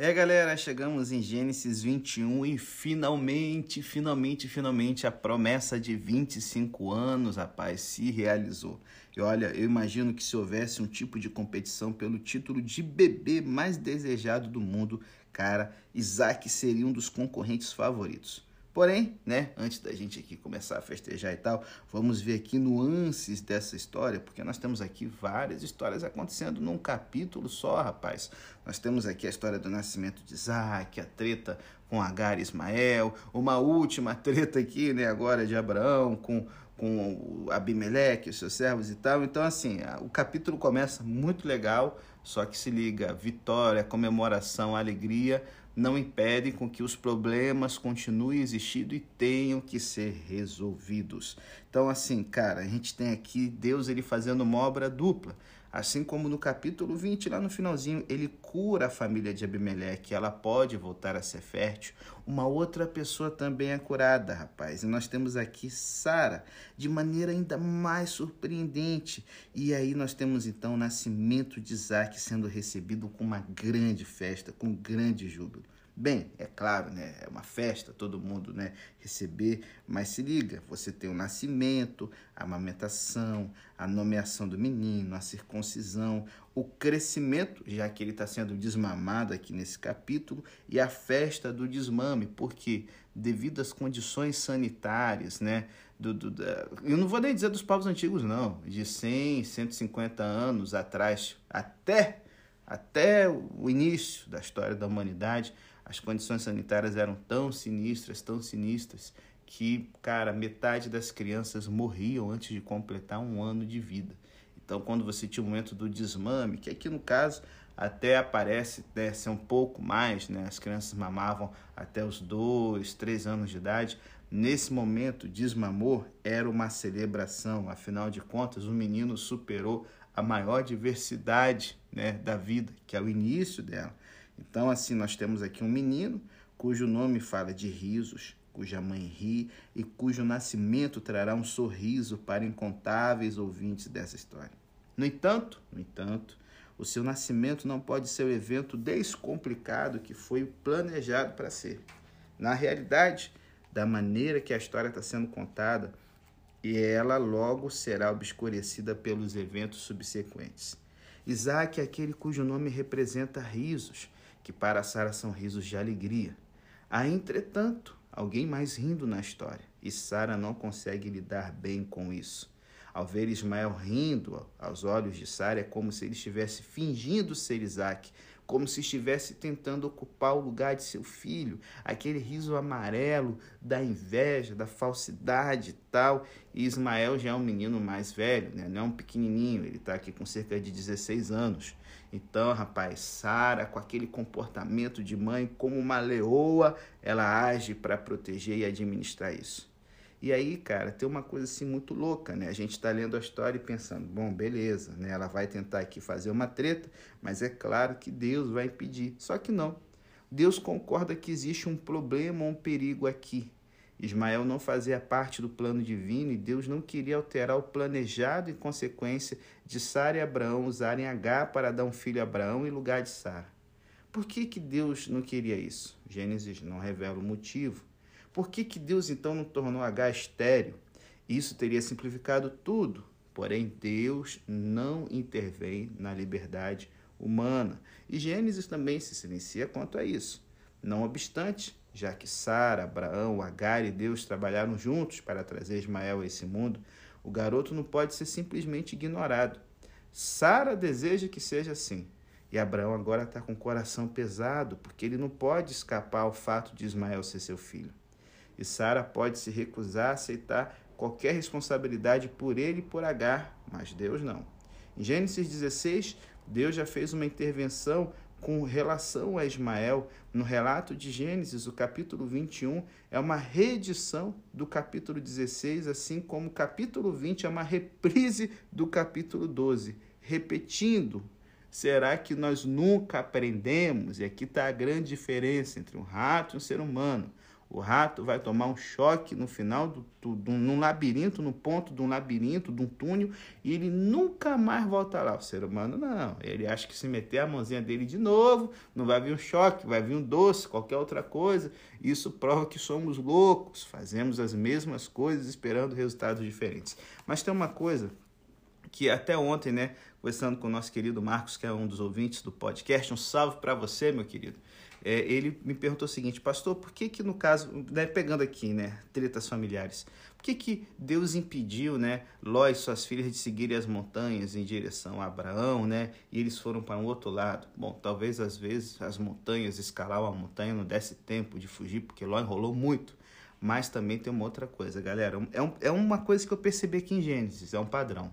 É, galera, chegamos em Gênesis 21 e finalmente, finalmente, finalmente a promessa de 25 anos, rapaz, se realizou. E olha, eu imagino que se houvesse um tipo de competição pelo título de bebê mais desejado do mundo, cara, Isaac seria um dos concorrentes favoritos. Porém, né, antes da gente aqui começar a festejar e tal, vamos ver aqui nuances dessa história, porque nós temos aqui várias histórias acontecendo num capítulo só, rapaz. Nós temos aqui a história do nascimento de Isaac, a treta com Agar e Ismael, uma última treta aqui, né, agora de Abraão com com Abimeleque, os seus servos e tal. Então, assim, o capítulo começa muito legal, só que se liga, vitória, comemoração, alegria, não impedem com que os problemas continuem existindo e tenham que ser resolvidos. Então, assim, cara, a gente tem aqui Deus ele fazendo uma obra dupla. Assim como no capítulo 20, lá no finalzinho, ele cura a família de Abimeleque, ela pode voltar a ser fértil. Uma outra pessoa também é curada, rapaz. E nós temos aqui Sara, de maneira ainda mais surpreendente. E aí nós temos então o nascimento de Isaac sendo recebido com uma grande festa, com grande júbilo. Bem, é claro, né? É uma festa, todo mundo, né? Receber, mas se liga, você tem o nascimento, a amamentação, a nomeação do menino, a circuncisão, o crescimento, já que ele está sendo desmamado aqui nesse capítulo, e a festa do desmame, porque devido às condições sanitárias, né? Do, do, da... eu não vou nem dizer dos povos antigos, não, de 100, 150 anos atrás, até, até o início da história da humanidade, as condições sanitárias eram tão sinistras, tão sinistras, que, cara, metade das crianças morriam antes de completar um ano de vida. Então, quando você tinha o momento do desmame, que aqui no caso até aparece né, ser um pouco mais, né? As crianças mamavam até os dois, três anos de idade. Nesse momento, desmamor era uma celebração. Afinal de contas, o menino superou a maior diversidade né, da vida, que é o início dela. Então, assim, nós temos aqui um menino cujo nome fala de risos, cuja mãe ri e cujo nascimento trará um sorriso para incontáveis ouvintes dessa história. No entanto, no entanto, o seu nascimento não pode ser o evento descomplicado que foi planejado para ser. Na realidade, da maneira que a história está sendo contada, e ela logo será obscurecida pelos eventos subsequentes. Isaac é aquele cujo nome representa risos, que para Sara são risos de alegria. Há, entretanto, alguém mais rindo na história, e Sara não consegue lidar bem com isso. Ao ver Ismael rindo aos olhos de Sara, é como se ele estivesse fingindo ser Isaac, como se estivesse tentando ocupar o lugar de seu filho, aquele riso amarelo da inveja, da falsidade e tal. E Ismael já é um menino mais velho, né? não é um pequenininho, ele está aqui com cerca de 16 anos. Então, rapaz, Sara, com aquele comportamento de mãe, como uma leoa, ela age para proteger e administrar isso. E aí, cara, tem uma coisa assim muito louca, né? A gente está lendo a história e pensando, bom, beleza, né? Ela vai tentar aqui fazer uma treta, mas é claro que Deus vai impedir. Só que não. Deus concorda que existe um problema ou um perigo aqui. Ismael não fazia parte do plano divino e Deus não queria alterar o planejado em consequência de Sara e Abraão usarem H para dar um filho a Abraão em lugar de Sara. Por que, que Deus não queria isso? Gênesis não revela o motivo. Por que, que Deus então não tornou H estéreo? Isso teria simplificado tudo. Porém, Deus não intervém na liberdade humana. E Gênesis também se silencia quanto a isso. Não obstante, já que Sara, Abraão, Agar e Deus trabalharam juntos para trazer Ismael a esse mundo, o garoto não pode ser simplesmente ignorado. Sara deseja que seja assim. E Abraão agora está com o coração pesado, porque ele não pode escapar ao fato de Ismael ser seu filho e Sara pode se recusar a aceitar qualquer responsabilidade por ele e por Agar, mas Deus não. Em Gênesis 16, Deus já fez uma intervenção com relação a Ismael. No relato de Gênesis, o capítulo 21 é uma reedição do capítulo 16, assim como o capítulo 20 é uma reprise do capítulo 12, repetindo. Será que nós nunca aprendemos? E aqui está a grande diferença entre um rato e um ser humano. O rato vai tomar um choque no final do, do, num labirinto, no ponto de um labirinto, de um túnel, e ele nunca mais volta lá. O ser humano não. Ele acha que se meter a mãozinha dele de novo, não vai vir um choque, vai vir um doce, qualquer outra coisa. Isso prova que somos loucos, fazemos as mesmas coisas esperando resultados diferentes. Mas tem uma coisa que até ontem, né, conversando com o nosso querido Marcos, que é um dos ouvintes do podcast, um salve para você, meu querido é, ele me perguntou o seguinte, pastor, por que que no caso, né, pegando aqui, né, tretas familiares, por que que Deus impediu, né, Ló e suas filhas de seguirem as montanhas em direção a Abraão, né, e eles foram para um outro lado? Bom, talvez às vezes as montanhas, escalar uma montanha não desse tempo de fugir, porque Ló enrolou muito, mas também tem uma outra coisa, galera, é, um, é uma coisa que eu percebi aqui em Gênesis, é um padrão.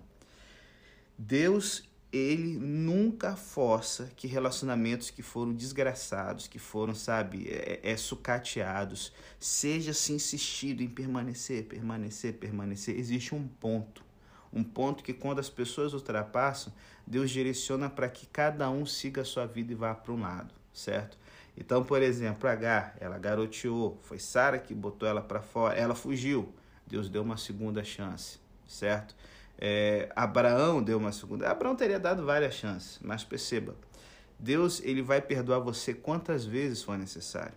Deus ele nunca força que relacionamentos que foram desgraçados, que foram, sabe, é, é, sucateados, seja se insistido em permanecer, permanecer, permanecer. Existe um ponto. Um ponto que quando as pessoas ultrapassam, Deus direciona para que cada um siga a sua vida e vá para um lado, certo? Então, por exemplo, H, ela garoteou, foi Sara que botou ela para fora, ela fugiu. Deus deu uma segunda chance, certo? É, Abraão deu uma segunda. Abraão teria dado várias chances, mas perceba, Deus ele vai perdoar você quantas vezes for necessário.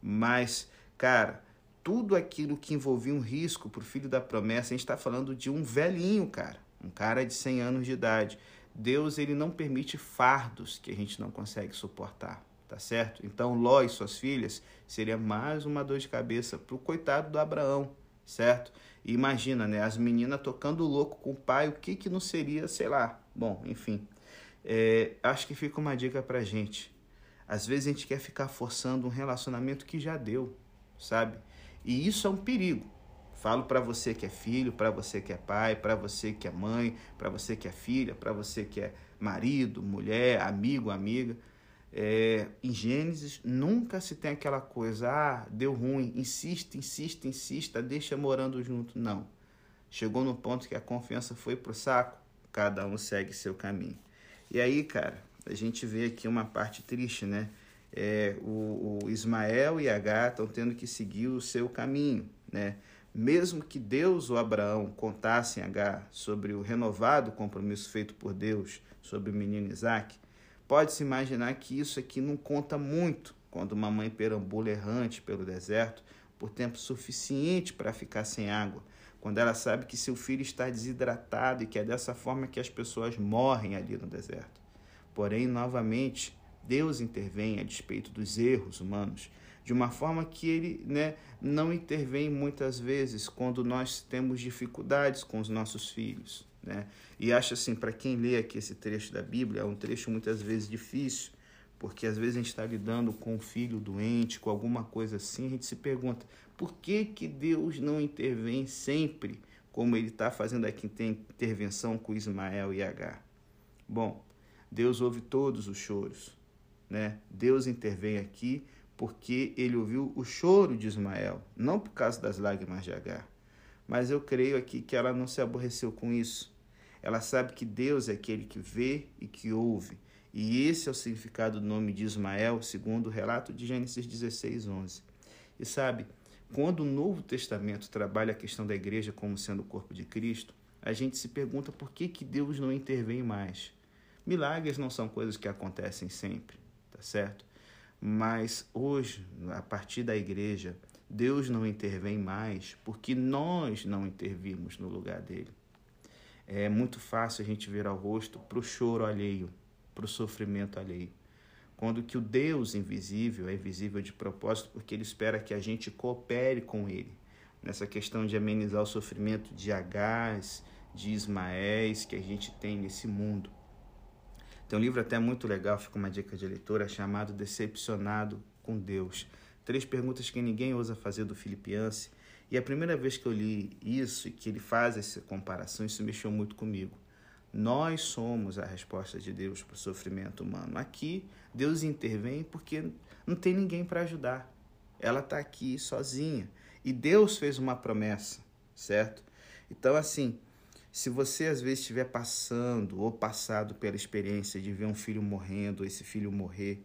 Mas, cara, tudo aquilo que envolvia um risco para o filho da promessa, a gente está falando de um velhinho, cara, um cara de 100 anos de idade. Deus ele não permite fardos que a gente não consegue suportar, tá certo? Então Ló e suas filhas seria mais uma dor de cabeça para o coitado do Abraão, certo? Imagina, né? As meninas tocando louco com o pai, o que que não seria, sei lá. Bom, enfim. É, acho que fica uma dica pra gente. Às vezes a gente quer ficar forçando um relacionamento que já deu, sabe? E isso é um perigo. Falo para você que é filho, para você que é pai, para você que é mãe, para você que é filha, para você que é marido, mulher, amigo, amiga. É, em Gênesis nunca se tem aquela coisa, ah, deu ruim, insiste, insiste, insista, deixa morando junto. Não. Chegou no ponto que a confiança foi pro saco, cada um segue seu caminho. E aí, cara, a gente vê aqui uma parte triste, né? É, o, o Ismael e Agar estão tendo que seguir o seu caminho, né? Mesmo que Deus ou Abraão contassem a Agar sobre o renovado compromisso feito por Deus sobre o menino Isaac, Pode-se imaginar que isso aqui não conta muito quando uma mãe perambula errante pelo deserto por tempo suficiente para ficar sem água, quando ela sabe que seu filho está desidratado e que é dessa forma que as pessoas morrem ali no deserto. Porém, novamente, Deus intervém a despeito dos erros humanos, de uma forma que ele né, não intervém muitas vezes quando nós temos dificuldades com os nossos filhos. Né? E acho assim, para quem lê aqui esse trecho da Bíblia, é um trecho muitas vezes difícil, porque às vezes a gente está lidando com um filho doente, com alguma coisa assim, a gente se pergunta, por que, que Deus não intervém sempre, como ele está fazendo aqui, tem intervenção com Ismael e Agar? Bom, Deus ouve todos os choros, né? Deus intervém aqui porque ele ouviu o choro de Ismael, não por causa das lágrimas de Agar. Mas eu creio aqui que ela não se aborreceu com isso. Ela sabe que Deus é aquele que vê e que ouve. E esse é o significado do nome de Ismael, segundo o relato de Gênesis 16, 11. E sabe, quando o Novo Testamento trabalha a questão da igreja como sendo o corpo de Cristo, a gente se pergunta por que, que Deus não intervém mais. Milagres não são coisas que acontecem sempre, tá certo? Mas hoje, a partir da igreja, Deus não intervém mais porque nós não intervimos no lugar dele. É muito fácil a gente virar o rosto para o choro alheio, para o sofrimento alheio. Quando que o Deus invisível é invisível de propósito porque ele espera que a gente coopere com ele nessa questão de amenizar o sofrimento de Agás, de Ismaéis que a gente tem nesse mundo. Tem um livro até muito legal, fica uma dica de leitura, chamado Decepcionado com Deus. Três perguntas que ninguém ousa fazer do Filipianse e a primeira vez que eu li isso e que ele faz essa comparação, isso mexeu muito comigo. Nós somos a resposta de Deus para o sofrimento humano. Aqui, Deus intervém porque não tem ninguém para ajudar. Ela está aqui sozinha. E Deus fez uma promessa, certo? Então, assim, se você às vezes estiver passando ou passado pela experiência de ver um filho morrendo, esse filho morrer,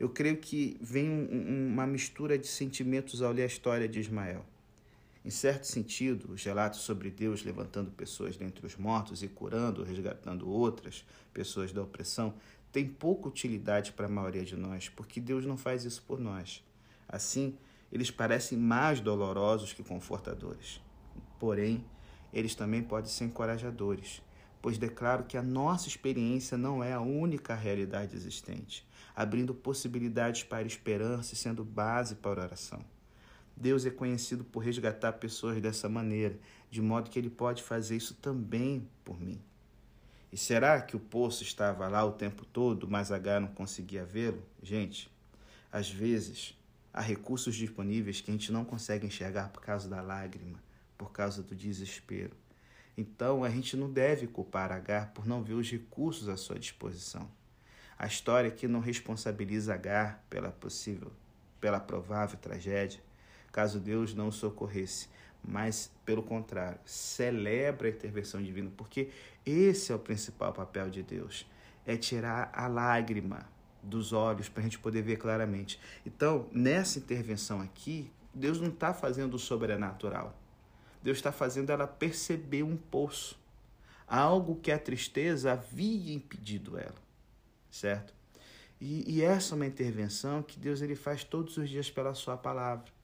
eu creio que vem um, uma mistura de sentimentos ao ler a história de Ismael. Em certo sentido, os relatos sobre Deus levantando pessoas dentre os mortos e curando, resgatando outras pessoas da opressão, têm pouca utilidade para a maioria de nós, porque Deus não faz isso por nós. Assim, eles parecem mais dolorosos que confortadores. Porém, eles também podem ser encorajadores, pois declaro que a nossa experiência não é a única realidade existente, abrindo possibilidades para esperança e sendo base para oração. Deus é conhecido por resgatar pessoas dessa maneira, de modo que ele pode fazer isso também por mim. E será que o poço estava lá o tempo todo, mas H não conseguia vê-lo? Gente, às vezes há recursos disponíveis que a gente não consegue enxergar por causa da lágrima, por causa do desespero. Então a gente não deve culpar Agar por não ver os recursos à sua disposição. A história aqui não responsabiliza Agar pela possível, pela provável tragédia, caso Deus não socorresse, mas pelo contrário, celebra a intervenção divina, porque esse é o principal papel de Deus, é tirar a lágrima dos olhos para a gente poder ver claramente. Então, nessa intervenção aqui, Deus não está fazendo o sobrenatural. Deus está fazendo ela perceber um poço, algo que a tristeza havia impedido ela, certo? E, e essa é uma intervenção que Deus ele faz todos os dias pela sua palavra.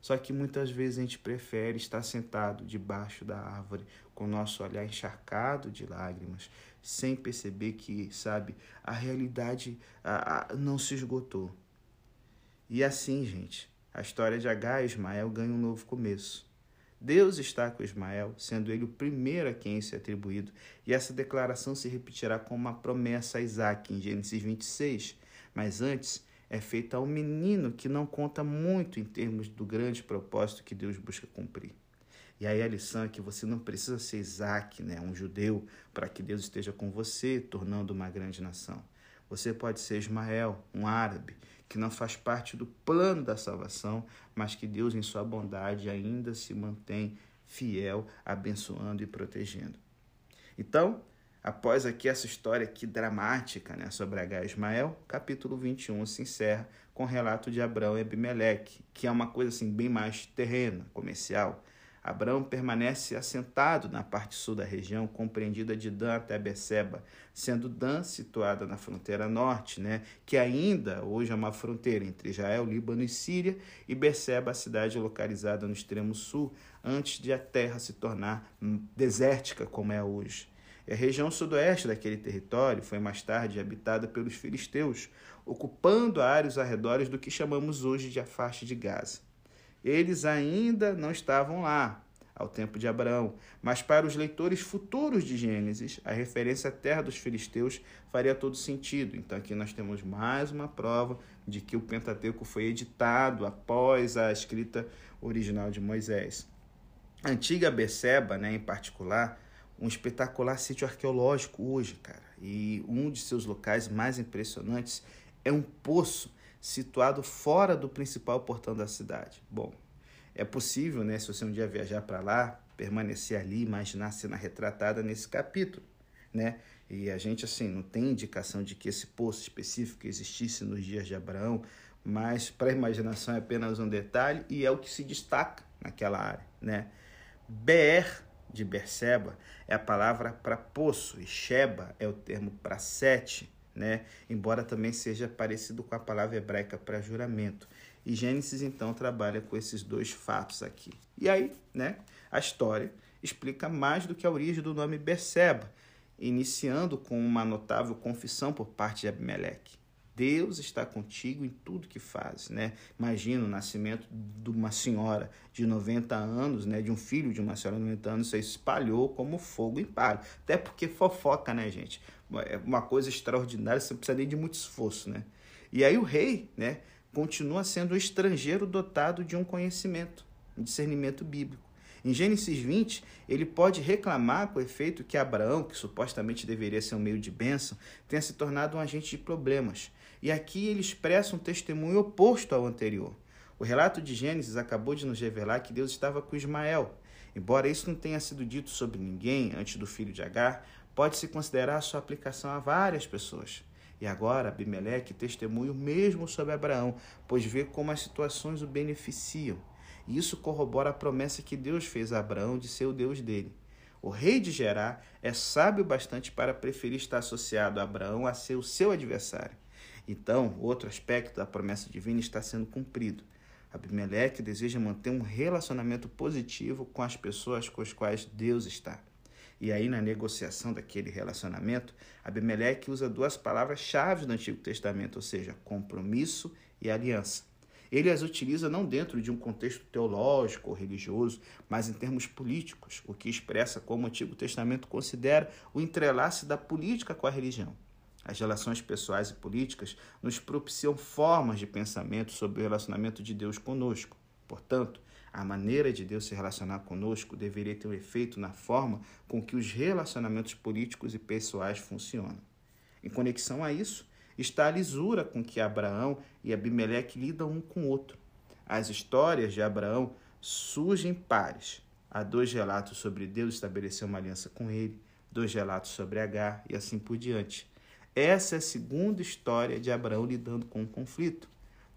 Só que muitas vezes a gente prefere estar sentado debaixo da árvore, com o nosso olhar encharcado de lágrimas, sem perceber que, sabe, a realidade a, a, não se esgotou. E assim, gente, a história de Agar e Ismael ganha um novo começo. Deus está com Ismael, sendo ele o primeiro a quem isso é atribuído, e essa declaração se repetirá como uma promessa a Isaac, em Gênesis 26. Mas antes, é feita a um menino que não conta muito em termos do grande propósito que Deus busca cumprir. E aí a lição é que você não precisa ser Isaac, né, um judeu, para que Deus esteja com você, tornando uma grande nação. Você pode ser Ismael, um árabe, que não faz parte do plano da salvação, mas que Deus, em sua bondade, ainda se mantém fiel, abençoando e protegendo. Então, Após aqui essa história aqui dramática né, sobre H. Ismael, capítulo 21 se encerra com o relato de Abraão e Abimeleque, que é uma coisa assim bem mais terrena, comercial. Abraão permanece assentado na parte sul da região, compreendida de Dan até Beceba, sendo Dan situada na fronteira norte, né, que ainda hoje é uma fronteira entre Israel, Líbano e Síria, e Beceba, a cidade localizada no extremo sul, antes de a terra se tornar desértica como é hoje. E a região sudoeste daquele território foi mais tarde habitada pelos filisteus, ocupando áreas arredores do que chamamos hoje de a faixa de Gaza. Eles ainda não estavam lá ao tempo de Abraão, mas para os leitores futuros de Gênesis, a referência à terra dos filisteus faria todo sentido. Então aqui nós temos mais uma prova de que o Pentateuco foi editado após a escrita original de Moisés. A antiga Beceba, né, em particular, um espetacular sítio arqueológico hoje, cara. E um de seus locais mais impressionantes é um poço situado fora do principal portão da cidade. Bom, é possível, né, se você um dia viajar para lá, permanecer ali, imaginar a cena retratada nesse capítulo, né? E a gente assim não tem indicação de que esse poço específico existisse nos dias de Abraão, mas para a imaginação é apenas um detalhe e é o que se destaca naquela área, né? Ber de Berseba é a palavra para poço e Sheba é o termo para sete, né? Embora também seja parecido com a palavra hebraica para juramento. E Gênesis então trabalha com esses dois fatos aqui. E aí, né? A história explica mais do que a origem do nome Berseba, iniciando com uma notável confissão por parte de Abimeleque. Deus está contigo em tudo que faz, né? Imagina o nascimento de uma senhora de 90 anos, né? De um filho de uma senhora de 90 anos, aí espalhou como fogo em palha. Até porque fofoca, né, gente? É uma coisa extraordinária, você precisa nem de muito esforço, né? E aí o rei, né? Continua sendo um estrangeiro dotado de um conhecimento, um discernimento bíblico. Em Gênesis 20, ele pode reclamar com efeito que Abraão, que supostamente deveria ser um meio de bênção, tenha se tornado um agente de problemas. E aqui ele expressa um testemunho oposto ao anterior. O relato de Gênesis acabou de nos revelar que Deus estava com Ismael. Embora isso não tenha sido dito sobre ninguém antes do filho de Agar, pode-se considerar sua aplicação a várias pessoas. E agora Abimeleque testemunha o mesmo sobre Abraão, pois vê como as situações o beneficiam. E isso corrobora a promessa que Deus fez a Abraão de ser o Deus dele. O rei de Gerá é sábio bastante para preferir estar associado a Abraão a ser o seu adversário. Então, outro aspecto da promessa divina está sendo cumprido. Abimeleque deseja manter um relacionamento positivo com as pessoas com as quais Deus está. E aí, na negociação daquele relacionamento, Abimeleque usa duas palavras-chave do Antigo Testamento, ou seja, compromisso e aliança. Ele as utiliza não dentro de um contexto teológico ou religioso, mas em termos políticos, o que expressa como o Antigo Testamento considera o entrelace da política com a religião. As relações pessoais e políticas nos propiciam formas de pensamento sobre o relacionamento de Deus conosco. Portanto, a maneira de Deus se relacionar conosco deveria ter um efeito na forma com que os relacionamentos políticos e pessoais funcionam. Em conexão a isso, está a lisura com que Abraão e Abimeleque lidam um com o outro. As histórias de Abraão surgem pares. Há dois relatos sobre Deus estabelecer uma aliança com ele, dois relatos sobre Agar e assim por diante. Essa é a segunda história de Abraão lidando com o um conflito.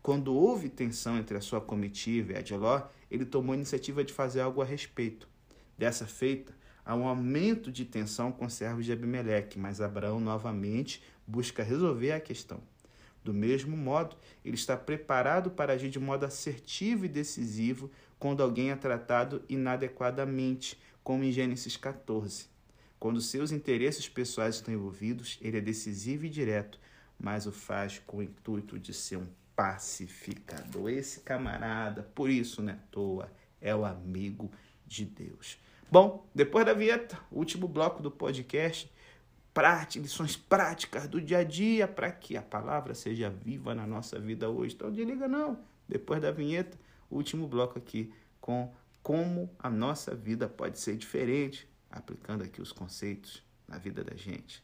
Quando houve tensão entre a sua comitiva e a de Ló, ele tomou a iniciativa de fazer algo a respeito. Dessa feita, há um aumento de tensão com os servos de Abimeleque, mas Abraão novamente busca resolver a questão. Do mesmo modo, ele está preparado para agir de modo assertivo e decisivo quando alguém é tratado inadequadamente, como em Gênesis 14. Quando seus interesses pessoais estão envolvidos, ele é decisivo e direto, mas o faz com o intuito de ser um pacificador. Esse camarada, por isso, né, toa, é o amigo de Deus. Bom, depois da vinheta, último bloco do podcast, prática, lições práticas do dia a dia para que a palavra seja viva na nossa vida hoje. Então, desliga não. Depois da vinheta, último bloco aqui com como a nossa vida pode ser diferente, aplicando aqui os conceitos na vida da gente.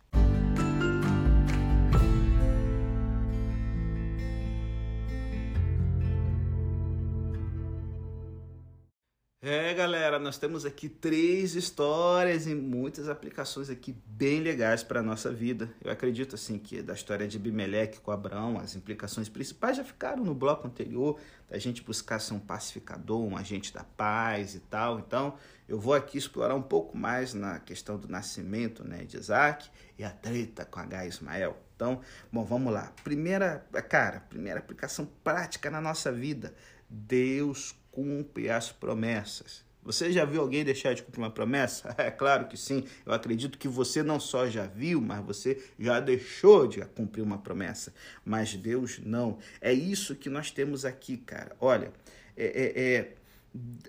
É, galera, nós temos aqui três histórias e muitas aplicações aqui bem legais para a nossa vida. Eu acredito assim que da história de Bimeleque com Abraão, as implicações principais já ficaram no bloco anterior, da gente buscar ser um pacificador, um agente da paz e tal. Então, eu vou aqui explorar um pouco mais na questão do nascimento, né, de Isaac e a treta com H Ismael. Então, bom, vamos lá. Primeira, cara, primeira aplicação prática na nossa vida. Deus cumpre as promessas. Você já viu alguém deixar de cumprir uma promessa? É claro que sim. Eu acredito que você não só já viu, mas você já deixou de cumprir uma promessa. Mas Deus não. É isso que nós temos aqui, cara. Olha, é, é, é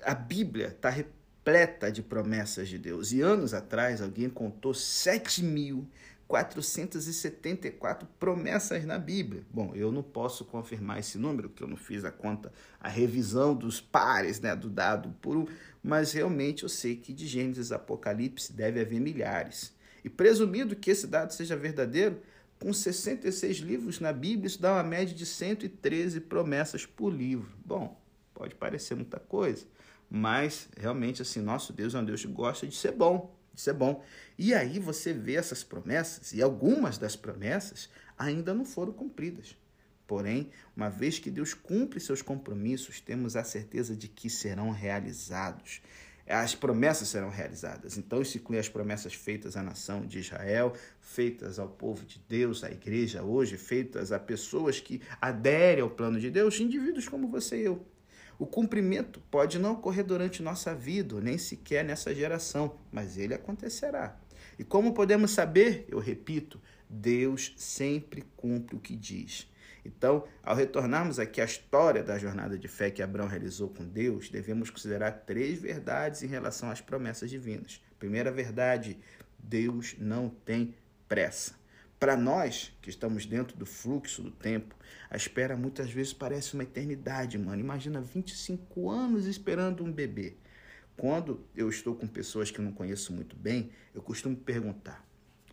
a Bíblia está repleta de promessas de Deus. E anos atrás alguém contou 7 mil 474 promessas na Bíblia. Bom, eu não posso confirmar esse número, porque eu não fiz a conta, a revisão dos pares, né, do dado por um, mas realmente eu sei que de Gênesis a Apocalipse deve haver milhares. E presumindo que esse dado seja verdadeiro, com 66 livros na Bíblia, isso dá uma média de 113 promessas por livro. Bom, pode parecer muita coisa, mas realmente assim, nosso Deus é um Deus que gosta de ser bom. Isso é bom. E aí você vê essas promessas, e algumas das promessas ainda não foram cumpridas. Porém, uma vez que Deus cumpre seus compromissos, temos a certeza de que serão realizados. As promessas serão realizadas. Então, isso inclui as promessas feitas à nação de Israel, feitas ao povo de Deus, à igreja hoje, feitas a pessoas que aderem ao plano de Deus, indivíduos como você e eu. O cumprimento pode não ocorrer durante nossa vida, nem sequer nessa geração, mas ele acontecerá. E como podemos saber? Eu repito, Deus sempre cumpre o que diz. Então, ao retornarmos aqui à história da jornada de fé que Abraão realizou com Deus, devemos considerar três verdades em relação às promessas divinas. Primeira verdade: Deus não tem pressa. Para nós que estamos dentro do fluxo do tempo, a espera muitas vezes parece uma eternidade, mano. Imagina 25 anos esperando um bebê. Quando eu estou com pessoas que eu não conheço muito bem, eu costumo perguntar: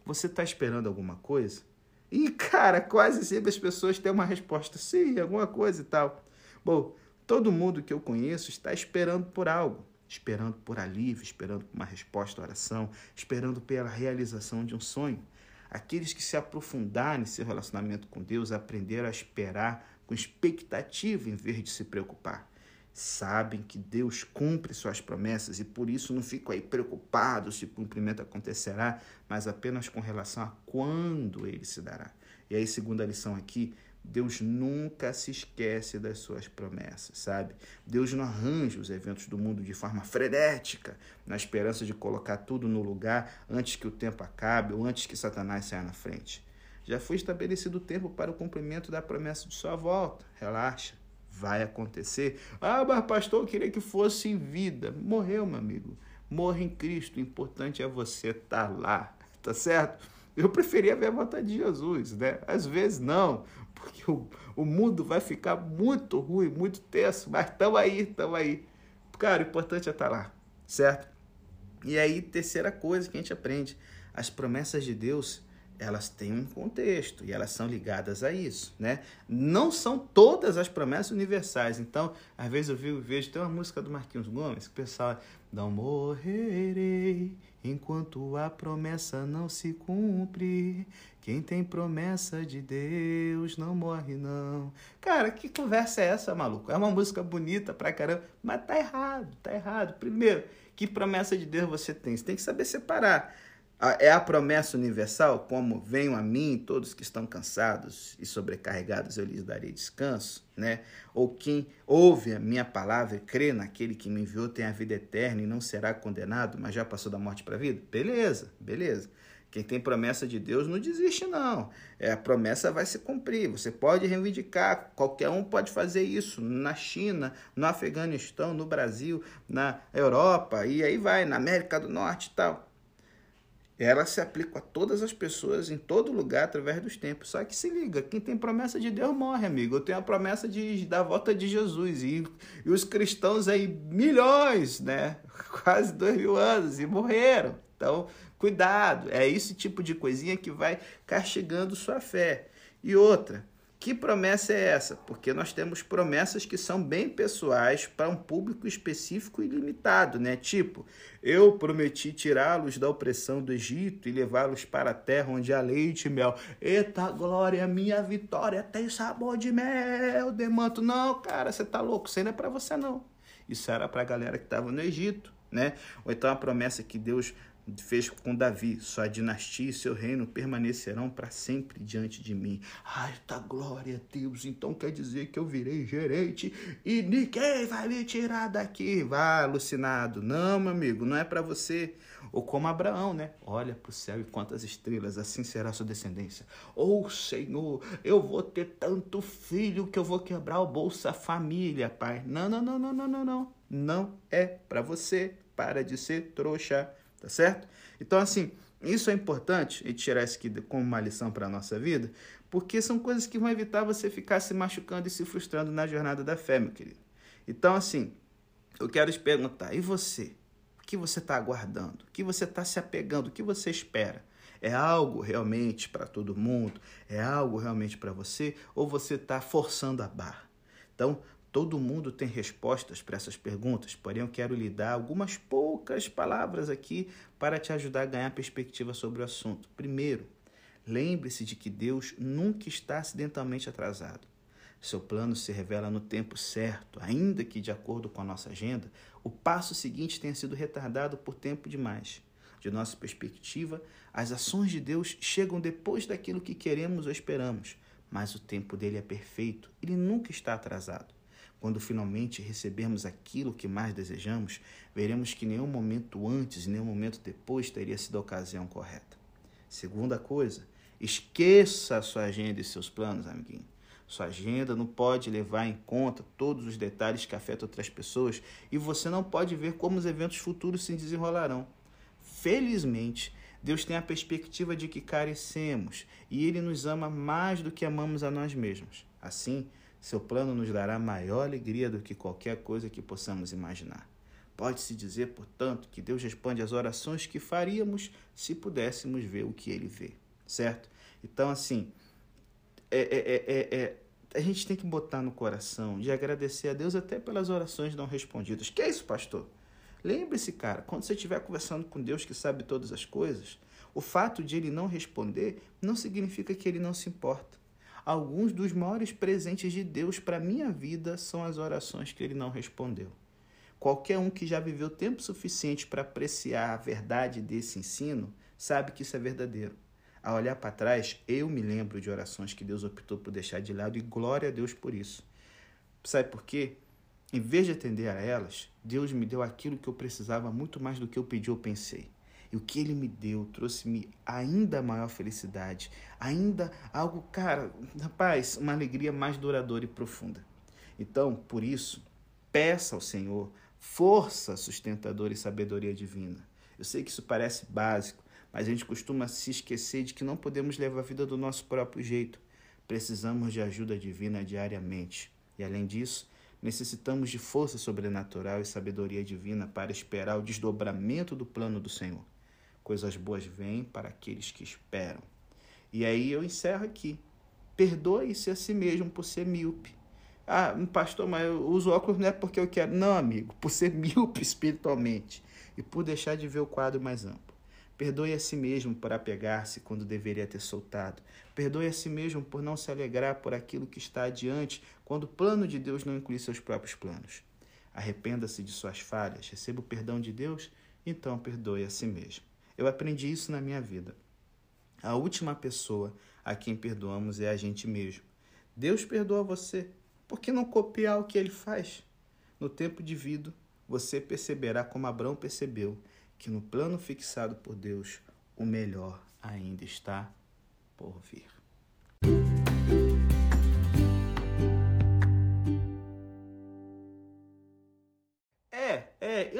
Você está esperando alguma coisa? E, cara, quase sempre as pessoas têm uma resposta: Sim, alguma coisa e tal. Bom, todo mundo que eu conheço está esperando por algo. Esperando por alívio, esperando por uma resposta à oração, esperando pela realização de um sonho. Aqueles que se aprofundarem em seu relacionamento com Deus aprenderam a esperar com expectativa em vez de se preocupar. Sabem que Deus cumpre suas promessas e por isso não ficam aí preocupados se o cumprimento acontecerá, mas apenas com relação a quando ele se dará. E aí, segunda lição aqui, Deus nunca se esquece das suas promessas, sabe? Deus não arranja os eventos do mundo de forma frenética, na esperança de colocar tudo no lugar antes que o tempo acabe ou antes que Satanás saia na frente. Já foi estabelecido o tempo para o cumprimento da promessa de sua volta. Relaxa, vai acontecer. Ah, mas pastor, eu queria que fosse em vida. Morreu, meu amigo. Morre em Cristo. O importante é você estar tá lá, tá certo? Eu preferia ver a volta de Jesus, né? Às vezes não, porque o, o mundo vai ficar muito ruim, muito tenso, mas estamos aí, estamos aí. Cara, o importante é estar tá lá, certo? E aí, terceira coisa que a gente aprende: as promessas de Deus elas têm um contexto e elas são ligadas a isso, né? Não são todas as promessas universais. Então, às vezes eu vejo, vejo tem uma música do Marquinhos Gomes que o pessoal não morrerei enquanto a promessa não se cumpre. Quem tem promessa de Deus não morre não. Cara, que conversa é essa, maluco? É uma música bonita pra caramba, mas tá errado, tá errado. Primeiro, que promessa de Deus você tem? Você tem que saber separar é a promessa universal, como venham a mim todos que estão cansados e sobrecarregados, eu lhes darei descanso, né? Ou quem ouve a minha palavra e crê naquele que me enviou tem a vida eterna e não será condenado, mas já passou da morte para a vida? Beleza, beleza. Quem tem promessa de Deus não desiste, não. É, a promessa vai se cumprir. Você pode reivindicar, qualquer um pode fazer isso na China, no Afeganistão, no Brasil, na Europa, e aí vai, na América do Norte e tal ela se aplica a todas as pessoas em todo lugar através dos tempos. Só que se liga, quem tem promessa de Deus morre, amigo. Eu tenho a promessa de, da volta de Jesus e, e os cristãos aí, milhões, né? Quase dois mil anos e morreram. Então, cuidado. É esse tipo de coisinha que vai castigando sua fé. E outra, que promessa é essa? Porque nós temos promessas que são bem pessoais para um público específico e limitado, né? Tipo, eu prometi tirá-los da opressão do Egito e levá-los para a terra onde há leite e mel. Eita glória, minha vitória tem sabor de mel, demanto. Não, cara, você tá louco, isso não é para você não. Isso era para a galera que estava no Egito, né? Ou então a promessa que Deus fez com Davi, sua dinastia e seu reino permanecerão para sempre diante de mim. Ai, tá glória a Deus, então quer dizer que eu virei gerente e ninguém vai me tirar daqui. Vá, alucinado. Não, meu amigo, não é para você. Ou como Abraão, né? Olha para o céu e quantas estrelas, assim será sua descendência. Ou oh, Senhor, eu vou ter tanto filho que eu vou quebrar o Bolsa Família, pai. Não, não, não, não, não, não, não. Não é para você. Para de ser trouxa tá certo? Então, assim, isso é importante e tirar isso aqui como uma lição para a nossa vida, porque são coisas que vão evitar você ficar se machucando e se frustrando na jornada da fé, meu querido. Então, assim, eu quero te perguntar, e você? O que você está aguardando? O que você está se apegando? O que você espera? É algo realmente para todo mundo? É algo realmente para você? Ou você está forçando a barra? Então, Todo mundo tem respostas para essas perguntas, porém eu quero lhe dar algumas poucas palavras aqui para te ajudar a ganhar perspectiva sobre o assunto. Primeiro, lembre-se de que Deus nunca está acidentalmente atrasado. Seu plano se revela no tempo certo, ainda que, de acordo com a nossa agenda, o passo seguinte tenha sido retardado por tempo demais. De nossa perspectiva, as ações de Deus chegam depois daquilo que queremos ou esperamos, mas o tempo dele é perfeito, ele nunca está atrasado. Quando finalmente recebermos aquilo que mais desejamos, veremos que nenhum momento antes e nenhum momento depois teria sido a ocasião correta. Segunda coisa, esqueça a sua agenda e seus planos, amiguinho. Sua agenda não pode levar em conta todos os detalhes que afetam outras pessoas e você não pode ver como os eventos futuros se desenrolarão. Felizmente, Deus tem a perspectiva de que carecemos e Ele nos ama mais do que amamos a nós mesmos. Assim, seu plano nos dará maior alegria do que qualquer coisa que possamos imaginar. Pode-se dizer, portanto, que Deus responde às orações que faríamos se pudéssemos ver o que ele vê, certo? Então, assim, é, é, é, a gente tem que botar no coração de agradecer a Deus até pelas orações não respondidas. Que é isso, pastor? Lembre-se, cara, quando você estiver conversando com Deus que sabe todas as coisas, O fato de ele não responder não significa que ele não se importa. Alguns dos maiores presentes de Deus para minha vida são as orações que ele não respondeu. Qualquer um que já viveu tempo suficiente para apreciar a verdade desse ensino sabe que isso é verdadeiro. Ao olhar para trás, eu me lembro de orações que Deus optou por deixar de lado e glória a Deus por isso. Sabe por quê? Em vez de atender a elas, Deus me deu aquilo que eu precisava muito mais do que eu pedi ou pensei. E o que ele me deu trouxe-me ainda maior felicidade, ainda algo, cara, rapaz, uma alegria mais duradoura e profunda. Então, por isso, peça ao Senhor força sustentadora e sabedoria divina. Eu sei que isso parece básico, mas a gente costuma se esquecer de que não podemos levar a vida do nosso próprio jeito. Precisamos de ajuda divina diariamente. E além disso, necessitamos de força sobrenatural e sabedoria divina para esperar o desdobramento do plano do Senhor. Coisas boas vêm para aqueles que esperam. E aí eu encerro aqui. Perdoe-se a si mesmo por ser míope. Ah, pastor, mas eu uso óculos não é porque eu quero. Não, amigo, por ser míope espiritualmente e por deixar de ver o quadro mais amplo. Perdoe a si mesmo por apegar-se quando deveria ter soltado. Perdoe a si mesmo por não se alegrar por aquilo que está adiante, quando o plano de Deus não inclui seus próprios planos. Arrependa-se de suas falhas, receba o perdão de Deus, então perdoe a si mesmo. Eu aprendi isso na minha vida. A última pessoa a quem perdoamos é a gente mesmo. Deus perdoa você. Por que não copiar o que ele faz? No tempo devido, você perceberá como Abraão percebeu que no plano fixado por Deus, o melhor ainda está por vir.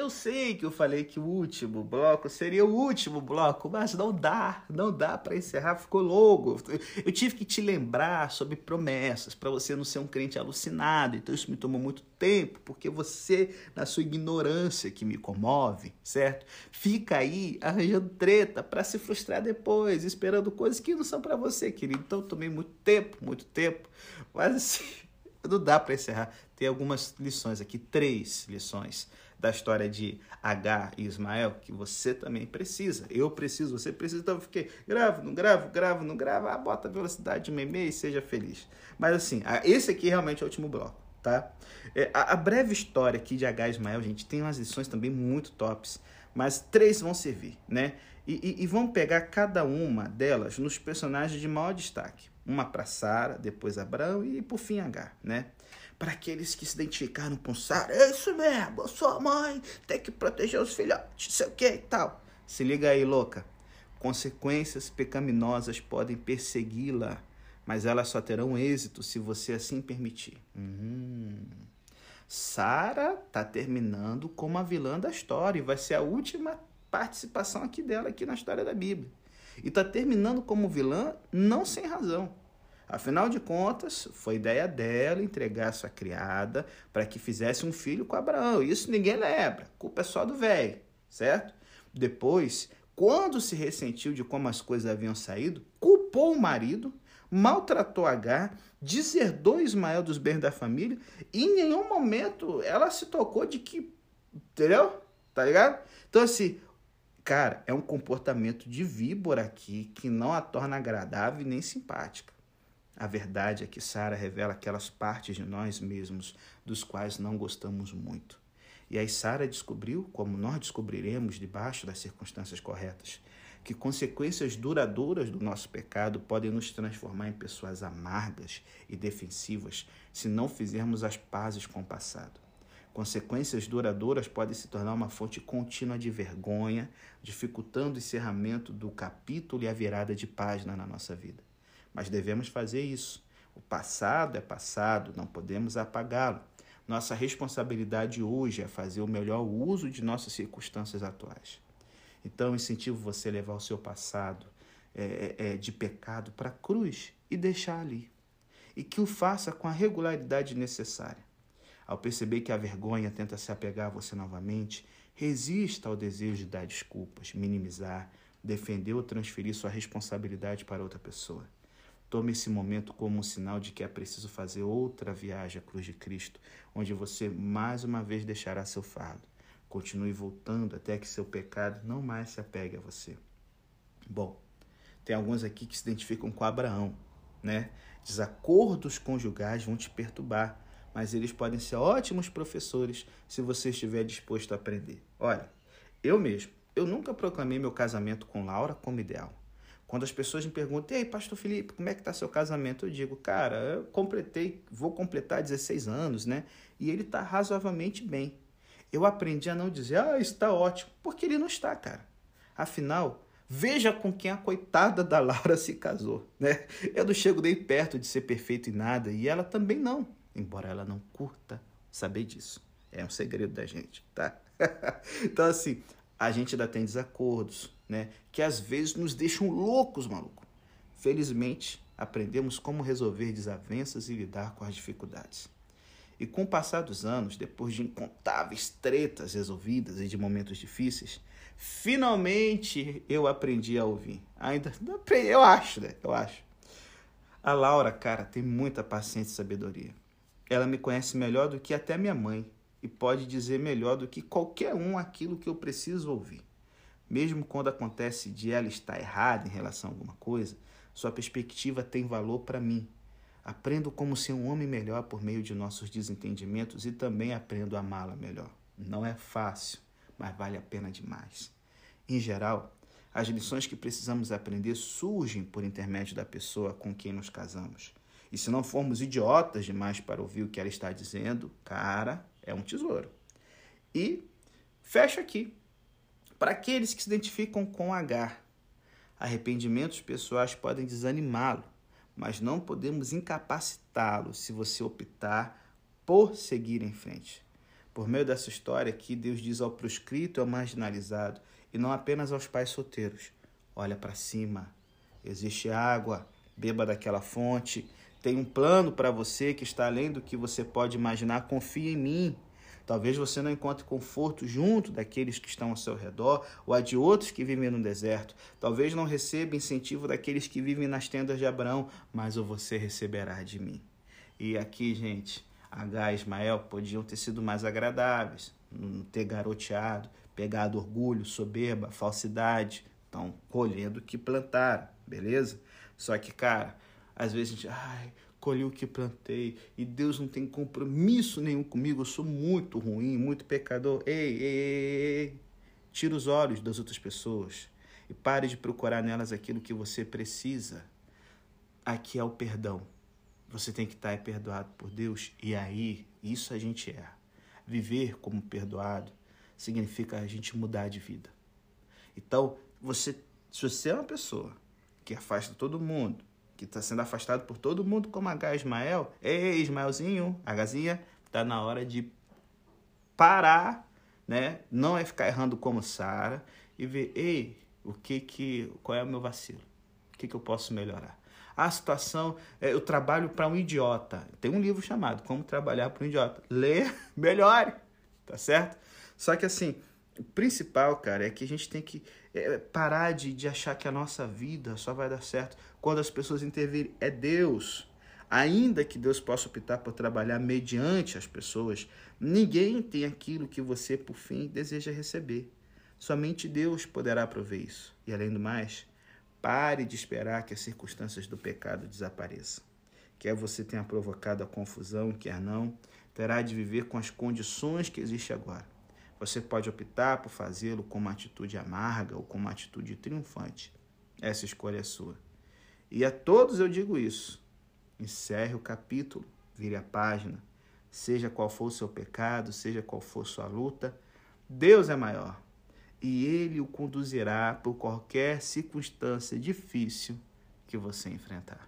Eu sei que eu falei que o último bloco seria o último bloco, mas não dá, não dá para encerrar, ficou longo. Eu tive que te lembrar sobre promessas, para você não ser um crente alucinado. Então isso me tomou muito tempo, porque você, na sua ignorância que me comove, certo? Fica aí arranjando treta para se frustrar depois, esperando coisas que não são para você, querido. Então tomei muito tempo, muito tempo, mas assim, não dá para encerrar. Tem algumas lições aqui, três lições da história de H e Ismael, que você também precisa. Eu preciso, você precisa. Então eu fiquei, gravo, não gravo, gravo, não gravo, ah, bota a velocidade de meme e seja feliz. Mas assim, esse aqui realmente é o último bloco, tá? É, a, a, breve história aqui de H e Ismael, gente, tem umas lições também muito tops, mas três vão servir, né? E, e, e vão pegar cada uma delas nos personagens de maior destaque. Uma para Sara, depois Abraão e por fim H, né? Para aqueles que se identificaram com Sara. É isso mesmo, sua mãe tem que proteger os filhotes, sei o que e tal. Se liga aí, louca. Consequências pecaminosas podem persegui-la, mas elas só terão êxito se você assim permitir. Hum. Sara tá terminando como a vilã da história e vai ser a última participação aqui dela aqui na história da Bíblia. E tá terminando como vilã não sem razão. Afinal de contas, foi ideia dela entregar sua criada para que fizesse um filho com Abraão. Isso ninguém lembra, culpa é só do velho, certo? Depois, quando se ressentiu de como as coisas haviam saído, culpou o marido, maltratou Agar, deserdou Ismael dos bens da família e em nenhum momento ela se tocou de que. Entendeu? Tá ligado? Então, assim, cara, é um comportamento de víbora aqui que não a torna agradável nem simpática. A verdade é que Sara revela aquelas partes de nós mesmos dos quais não gostamos muito. E aí Sara descobriu, como nós descobriremos debaixo das circunstâncias corretas, que consequências duradouras do nosso pecado podem nos transformar em pessoas amargas e defensivas se não fizermos as pazes com o passado. Consequências duradouras podem se tornar uma fonte contínua de vergonha, dificultando o encerramento do capítulo e a virada de página na nossa vida mas devemos fazer isso. O passado é passado, não podemos apagá-lo. Nossa responsabilidade hoje é fazer o melhor uso de nossas circunstâncias atuais. Então, incentivo você a levar o seu passado é, é, é de pecado para a cruz e deixar ali. E que o faça com a regularidade necessária. Ao perceber que a vergonha tenta se apegar a você novamente, resista ao desejo de dar desculpas, minimizar, defender ou transferir sua responsabilidade para outra pessoa. Tome esse momento como um sinal de que é preciso fazer outra viagem à cruz de Cristo, onde você mais uma vez deixará seu fardo. Continue voltando até que seu pecado não mais se apegue a você. Bom, tem alguns aqui que se identificam com Abraão, né? Desacordos conjugais vão te perturbar, mas eles podem ser ótimos professores se você estiver disposto a aprender. Olha, eu mesmo, eu nunca proclamei meu casamento com Laura como ideal. Quando as pessoas me perguntam, ei, pastor Felipe, como é que está seu casamento? Eu digo, cara, eu completei, vou completar 16 anos, né? E ele está razoavelmente bem. Eu aprendi a não dizer, ah, está ótimo, porque ele não está, cara. Afinal, veja com quem a coitada da Laura se casou, né? Eu não chego nem perto de ser perfeito em nada e ela também não, embora ela não curta saber disso. É um segredo da gente, tá? então, assim, a gente ainda tem desacordos, né? Que às vezes nos deixam loucos, maluco. Felizmente, aprendemos como resolver desavenças e lidar com as dificuldades. E com o passar dos anos, depois de incontáveis tretas resolvidas e de momentos difíceis, finalmente eu aprendi a ouvir. Ainda eu acho, né? Eu acho. A Laura, cara, tem muita paciência e sabedoria. Ela me conhece melhor do que até minha mãe e pode dizer melhor do que qualquer um aquilo que eu preciso ouvir. Mesmo quando acontece de ela estar errada em relação a alguma coisa, sua perspectiva tem valor para mim. Aprendo como ser um homem melhor por meio de nossos desentendimentos e também aprendo a amá-la melhor. Não é fácil, mas vale a pena demais. Em geral, as lições que precisamos aprender surgem por intermédio da pessoa com quem nos casamos. E se não formos idiotas demais para ouvir o que ela está dizendo, cara, é um tesouro. E fecho aqui. Para aqueles que se identificam com H, arrependimentos pessoais podem desanimá-lo, mas não podemos incapacitá-lo se você optar por seguir em frente. Por meio dessa história aqui, Deus diz ao proscrito e ao marginalizado, e não apenas aos pais solteiros: olha para cima, existe água, beba daquela fonte, tem um plano para você que está além do que você pode imaginar. Confia em mim. Talvez você não encontre conforto junto daqueles que estão ao seu redor ou a de outros que vivem no deserto. Talvez não receba incentivo daqueles que vivem nas tendas de Abraão, mas o você receberá de mim. E aqui, gente, H e Ismael podiam ter sido mais agradáveis, não ter garoteado, pegado orgulho, soberba, falsidade. Estão colhendo o que plantaram, beleza? Só que, cara, às vezes a gente, ai, colhi o que plantei e Deus não tem compromisso nenhum comigo, eu sou muito ruim, muito pecador. Ei, ei, ei, ei. Tira os olhos das outras pessoas e pare de procurar nelas aquilo que você precisa. Aqui é o perdão. Você tem que estar perdoado por Deus e aí, isso a gente é. Viver como perdoado significa a gente mudar de vida. Então, você, se você é uma pessoa que afasta todo mundo, que está sendo afastado por todo mundo como H Ismael. Ei, Ismaelzinho, Hzinha, tá na hora de parar, né? Não é ficar errando como Sara e ver, ei, o que que, qual é o meu vacilo? O que que eu posso melhorar? A situação, é, eu trabalho para um idiota. Tem um livro chamado Como Trabalhar para um Idiota. Lê, melhore, tá certo? Só que assim, o principal, cara, é que a gente tem que é, parar de, de achar que a nossa vida só vai dar certo quando as pessoas intervirem. É Deus. Ainda que Deus possa optar por trabalhar mediante as pessoas, ninguém tem aquilo que você, por fim, deseja receber. Somente Deus poderá prover isso. E além do mais, pare de esperar que as circunstâncias do pecado desapareçam. Quer você tenha provocado a confusão, quer não, terá de viver com as condições que existem agora. Você pode optar por fazê-lo com uma atitude amarga ou com uma atitude triunfante. Essa escolha é sua. E a todos eu digo isso. Encerre o capítulo, vire a página. Seja qual for o seu pecado, seja qual for sua luta, Deus é maior. E Ele o conduzirá por qualquer circunstância difícil que você enfrentar.